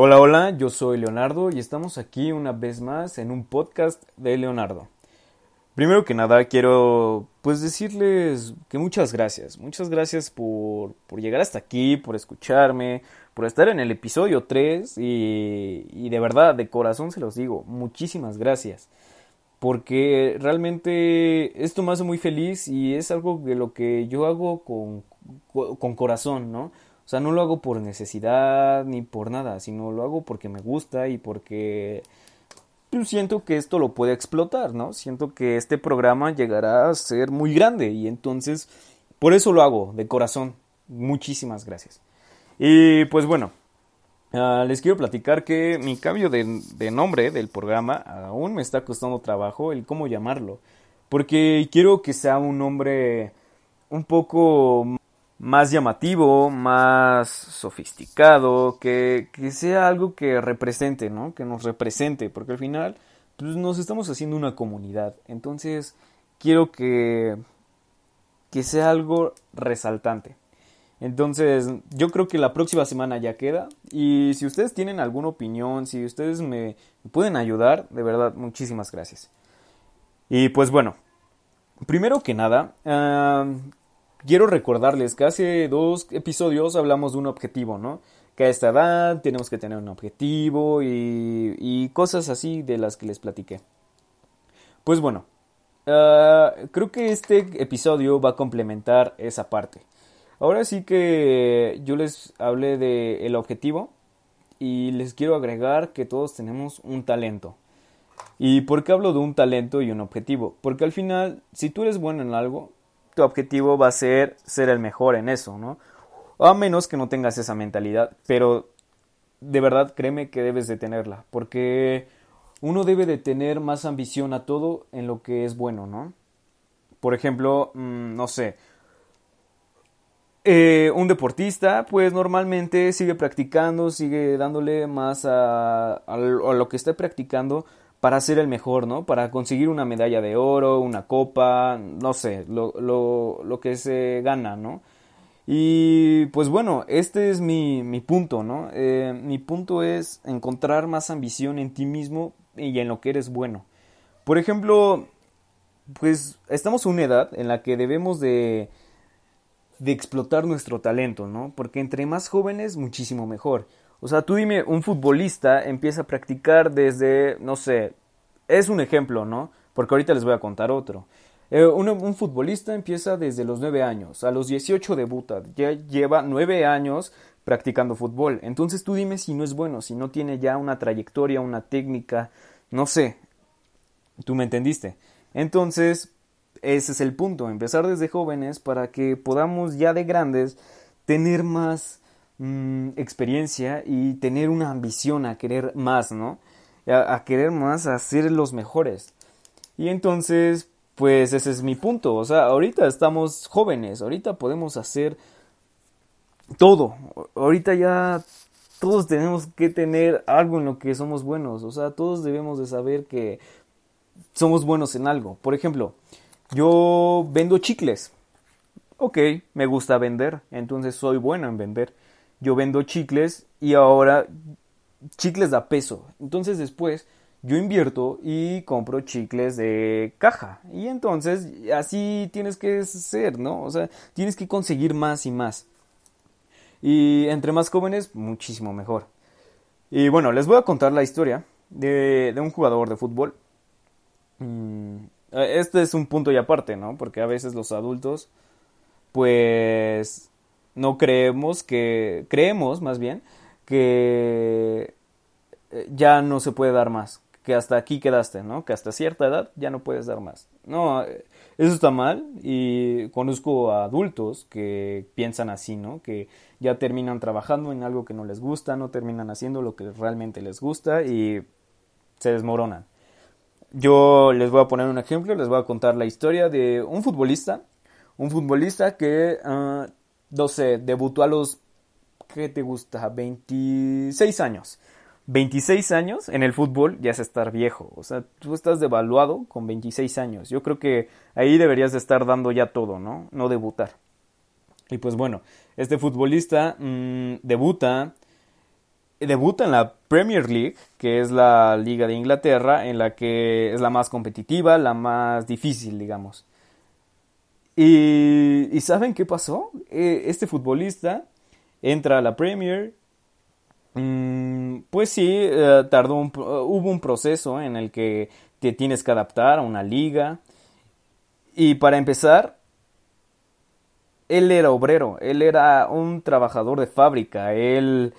Hola, hola, yo soy Leonardo y estamos aquí una vez más en un podcast de Leonardo. Primero que nada quiero pues decirles que muchas gracias, muchas gracias por, por llegar hasta aquí, por escucharme, por estar en el episodio 3 y, y de verdad, de corazón se los digo, muchísimas gracias porque realmente esto me hace muy feliz y es algo de lo que yo hago con, con corazón, ¿no? O sea, no lo hago por necesidad ni por nada, sino lo hago porque me gusta y porque pues, siento que esto lo puede explotar, ¿no? Siento que este programa llegará a ser muy grande y entonces por eso lo hago, de corazón. Muchísimas gracias. Y pues bueno, uh, les quiero platicar que mi cambio de, de nombre del programa aún me está costando trabajo el cómo llamarlo. Porque quiero que sea un nombre un poco más llamativo, más sofisticado, que, que, sea algo que represente, ¿no? Que nos represente, porque al final pues, nos estamos haciendo una comunidad. Entonces, quiero que, que sea algo resaltante. Entonces, yo creo que la próxima semana ya queda. Y si ustedes tienen alguna opinión, si ustedes me pueden ayudar, de verdad, muchísimas gracias. Y pues bueno, primero que nada, uh, quiero recordarles que hace dos episodios hablamos de un objetivo, ¿no? Que a esta edad tenemos que tener un objetivo y, y cosas así de las que les platiqué. Pues bueno, uh, creo que este episodio va a complementar esa parte. Ahora sí que yo les hablé del el objetivo y les quiero agregar que todos tenemos un talento. ¿Y por qué hablo de un talento y un objetivo? Porque al final, si tú eres bueno en algo, tu objetivo va a ser ser el mejor en eso, ¿no? A menos que no tengas esa mentalidad, pero de verdad créeme que debes de tenerla, porque uno debe de tener más ambición a todo en lo que es bueno, ¿no? Por ejemplo, mmm, no sé, eh, un deportista, pues normalmente sigue practicando, sigue dándole más a, a, a lo que está practicando para ser el mejor, ¿no? Para conseguir una medalla de oro, una copa, no sé, lo, lo, lo que se gana, ¿no? Y pues bueno, este es mi, mi punto, ¿no? Eh, mi punto es encontrar más ambición en ti mismo y en lo que eres bueno. Por ejemplo, pues estamos en una edad en la que debemos de, de explotar nuestro talento, ¿no? Porque entre más jóvenes, muchísimo mejor. O sea, tú dime, un futbolista empieza a practicar desde, no sé, es un ejemplo, ¿no? Porque ahorita les voy a contar otro. Eh, un, futbolista empieza desde los 9 años, a los 18 debuta, ya lleva 9 años practicando fútbol. Entonces tú dime si no es bueno, si no tiene ya una trayectoria, una técnica, no sé. Tú me entendiste. Entonces, ese es el punto, empezar desde jóvenes para que podamos ya de grandes tener más mmm, experiencia y tener una ambición a querer más, ¿no? A, a, querer más, a ser los mejores. Y entonces, pues ese es mi punto. O sea, ahorita estamos jóvenes, ahorita podemos hacer todo. Ahorita ya todos tenemos que tener algo en lo que somos buenos. O sea, todos debemos de saber que somos buenos en algo. Por ejemplo, yo vendo chicles. Ok, me gusta vender, entonces soy bueno en vender yo vendo chicles y ahora chicles da peso. Entonces después yo invierto y compro chicles de caja. Y entonces así tienes que ser, ¿no? O sea, tienes que conseguir más y más. Y entre más jóvenes, muchísimo mejor. Y bueno, les voy a contar la historia de, de un jugador de fútbol. Este es un punto y aparte, ¿no? Porque a veces los adultos, pues no creemos que, creemos más bien, que eh, ya no se puede dar más, que hasta aquí quedaste, ¿no? Que hasta cierta edad ya no puedes dar más. No, eh, eso está mal y conozco a adultos que piensan así, ¿no? Que ya terminan trabajando en algo que no les gusta, no terminan haciendo lo que realmente les gusta y se desmoronan. Yo les voy a poner un ejemplo, les voy a contar la historia de un futbolista, un futbolista que uh, no sé, debutó a los, ¿qué te gusta? 26 años. 26 años en el fútbol ya es estar viejo. O sea, tú estás devaluado con 26 años. Yo creo que ahí deberías de estar dando ya todo, ¿no? No debutar. Y pues bueno, este futbolista mmm, debuta debuta en la Premier League, que es la liga de Inglaterra, en la que es la más competitiva, la más difícil, digamos. Y, ¿saben qué pasó? Eh, este futbolista entra a la Premier. Mm, pues sí, eh, tardó un, hubo un proceso en el que te tienes que adaptar a una liga. Y para empezar, él era obrero, él era un trabajador de fábrica, él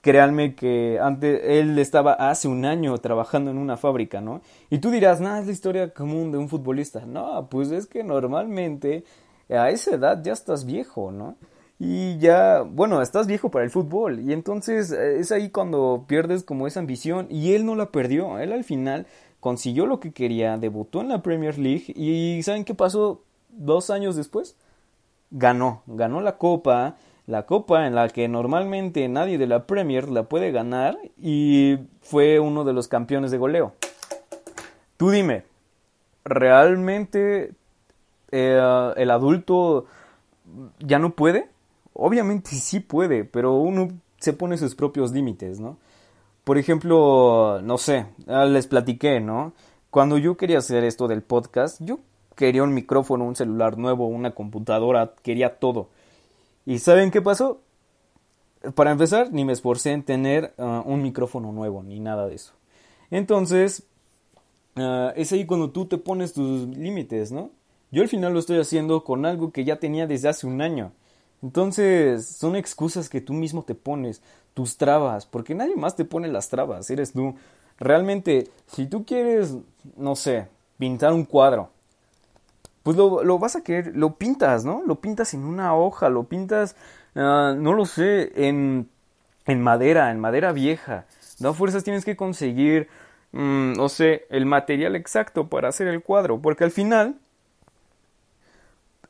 créanme que antes él estaba hace un año trabajando en una fábrica, ¿no? Y tú dirás, nada, es la historia común de un futbolista. No, pues es que normalmente a esa edad ya estás viejo, ¿no? Y ya, bueno, estás viejo para el fútbol. Y entonces eh, es ahí cuando pierdes como esa ambición. Y él no la perdió. Él al final consiguió lo que quería, debutó en la Premier League. Y ¿saben qué pasó dos años después? Ganó, ganó la copa la copa en la que normalmente nadie de la Premier la puede ganar y fue uno de los campeones de goleo. Tú dime, ¿realmente eh, el adulto ya no puede? Obviamente sí puede, pero uno se pone sus propios límites, ¿no? Por ejemplo, no sé, ah, les platiqué, ¿no? Cuando yo quería hacer esto del podcast, yo quería un micrófono, un celular nuevo, una computadora, quería todo. ¿Y saben qué pasó? Para empezar, ni me esforcé en tener uh, un micrófono nuevo, ni nada de eso. Entonces, uh, es ahí cuando tú te pones tus límites, ¿no? Yo al final lo estoy haciendo con algo que ya tenía desde hace un año. Entonces, son excusas que tú mismo te pones, tus trabas, porque nadie más te pone las trabas, eres tú. Realmente, si tú quieres, no sé, pintar un cuadro, pues lo, vas a querer, lo pintas, ¿no? Lo pintas en una hoja, lo pintas, ah, no lo sé, en, en madera, en madera vieja. No fuerzas tienes que conseguir, mm, no sé, el material exacto para hacer el cuadro, porque al final,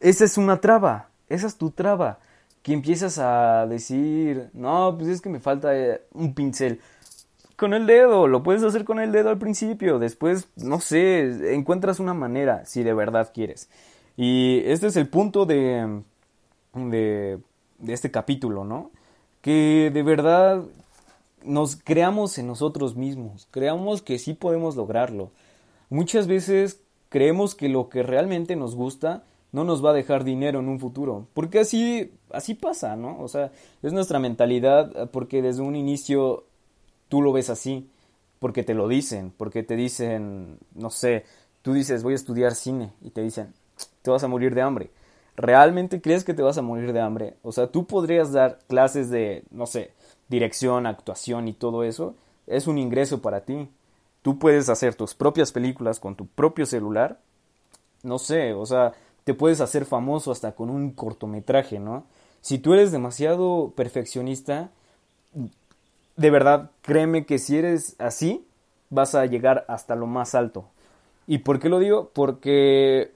esa es una traba, esa es tu traba, que empiezas a decir, no, pues es que me falta eh, un pincel con el dedo, lo puedes hacer con el dedo al principio, después, no sé, encuentras una manera si de verdad quieres. Y este es el punto de, de, este capítulo, ¿no? Que de verdad nos creamos en nosotros mismos, creamos que sí podemos lograrlo. Muchas veces creemos que lo que realmente nos gusta no nos va a dejar dinero en un futuro, porque así así pasa, ¿no? O sea, es nuestra mentalidad porque desde un inicio tú lo ves así, porque te lo dicen, porque te dicen, no sé, tú dices voy a estudiar cine y te dicen, te vas a morir de hambre. ¿Realmente crees que te vas a morir de hambre? O sea, tú podrías dar clases de, no sé, dirección, actuación y todo eso. Es un ingreso para ti. Tú puedes hacer tus propias películas con tu propio celular. No sé, o sea, te puedes hacer famoso hasta con un cortometraje, ¿no? Si tú eres demasiado perfeccionista, de verdad, créeme que si eres así, vas a llegar hasta lo más alto. ¿Y por qué lo digo? Porque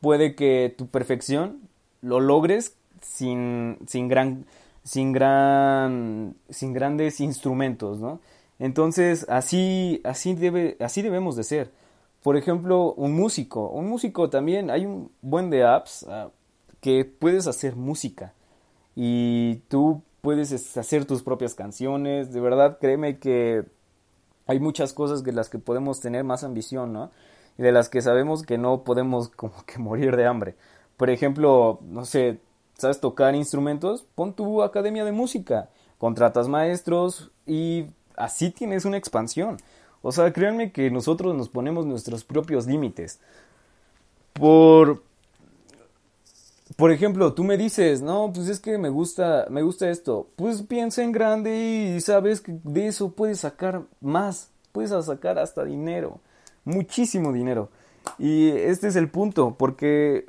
puede que tu perfección lo logres sin, sin gran sin gran sin grandes instrumentos, ¿no? Entonces, así así debe así debemos de ser. Por ejemplo, un músico, un músico también hay un buen de apps ah, que puedes hacer música y tú puedes hacer tus propias canciones, de verdad créeme que hay muchas cosas de las que podemos tener más ambición, ¿no? Y de las que sabemos que no podemos como que morir de hambre. Por ejemplo, no sé, ¿sabes tocar instrumentos? Pon tu academia de música, contratas maestros y así tienes una expansión. O sea, créanme que nosotros nos ponemos nuestros propios límites. Por, por ejemplo, tú me dices, no, pues es que me gusta, me gusta esto. Pues piensa en grande y sabes que de eso puedes sacar más, puedes sacar hasta dinero, muchísimo dinero. Y este es el punto, porque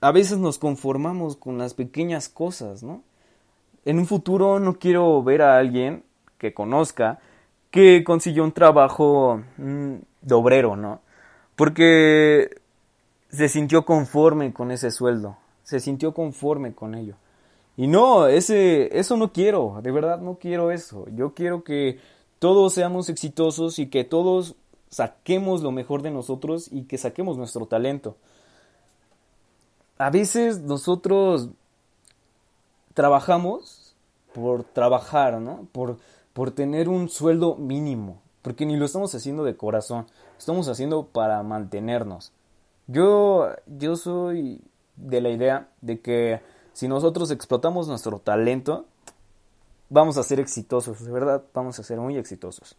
a veces nos conformamos con las pequeñas cosas, ¿no? En un futuro no quiero ver a alguien que conozca que consiguió un trabajo mm, de obrero, ¿no? Porque se sintió conforme con ese sueldo, se sintió conforme con ello. Y no, ese, eso no quiero, de verdad no quiero eso. Yo quiero que todos seamos exitosos y que todos saquemos lo mejor de nosotros y que saquemos nuestro talento. A veces nosotros trabajamos por trabajar, ¿no? Por, por tener un sueldo mínimo, porque ni lo estamos haciendo de corazón, estamos haciendo para mantenernos. Yo, yo soy de la idea de que si nosotros explotamos nuestro talento, vamos a ser exitosos, de verdad, vamos a ser muy exitosos.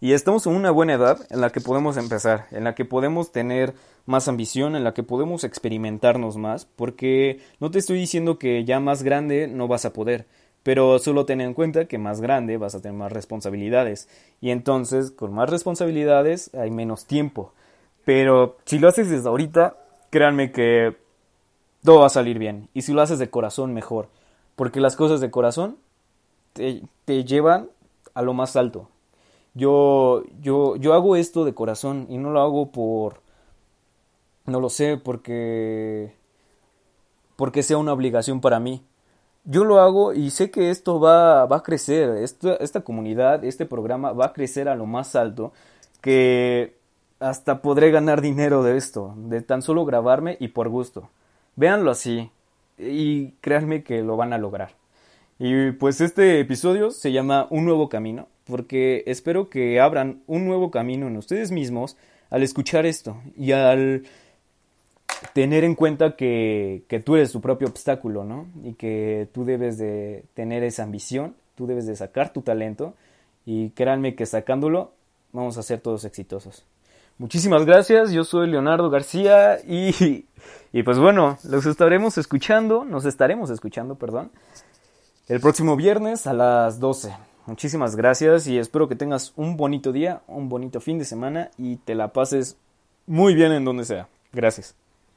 Y estamos en una buena edad en la que podemos empezar, en la que podemos tener más ambición, en la que podemos experimentarnos más, porque no te estoy diciendo que ya más grande no vas a poder, pero solo ten en cuenta que más grande vas a tener más responsabilidades, y entonces con más responsabilidades hay menos tiempo. Pero si lo haces desde ahorita, créanme que todo va a salir bien, y si lo haces de corazón, mejor, porque las cosas de corazón te, llevan a lo más alto, yo, yo, yo hago esto de corazón y no lo hago por, no lo sé, porque, porque sea una obligación para mí. Yo lo hago y sé que esto va, va a crecer, esta, esta comunidad, este programa va a crecer a lo más alto, que hasta podré ganar dinero de esto, de tan solo grabarme y por gusto. Véanlo así y créanme que lo van a lograr. Y pues este episodio se llama Un nuevo camino, porque espero que abran un nuevo camino en ustedes mismos al escuchar esto y al tener en cuenta que, tú eres tu propio obstáculo, ¿no? Y que tú debes de tener esa ambición, tú debes de sacar tu talento y créanme que sacándolo vamos a ser todos exitosos. Muchísimas gracias, yo soy Leonardo García y, y pues bueno, los estaremos escuchando, nos estaremos escuchando, perdón, el próximo viernes a las 12. Muchísimas gracias y espero que tengas un bonito día, un bonito fin de semana y te la pases muy bien en donde sea. Gracias.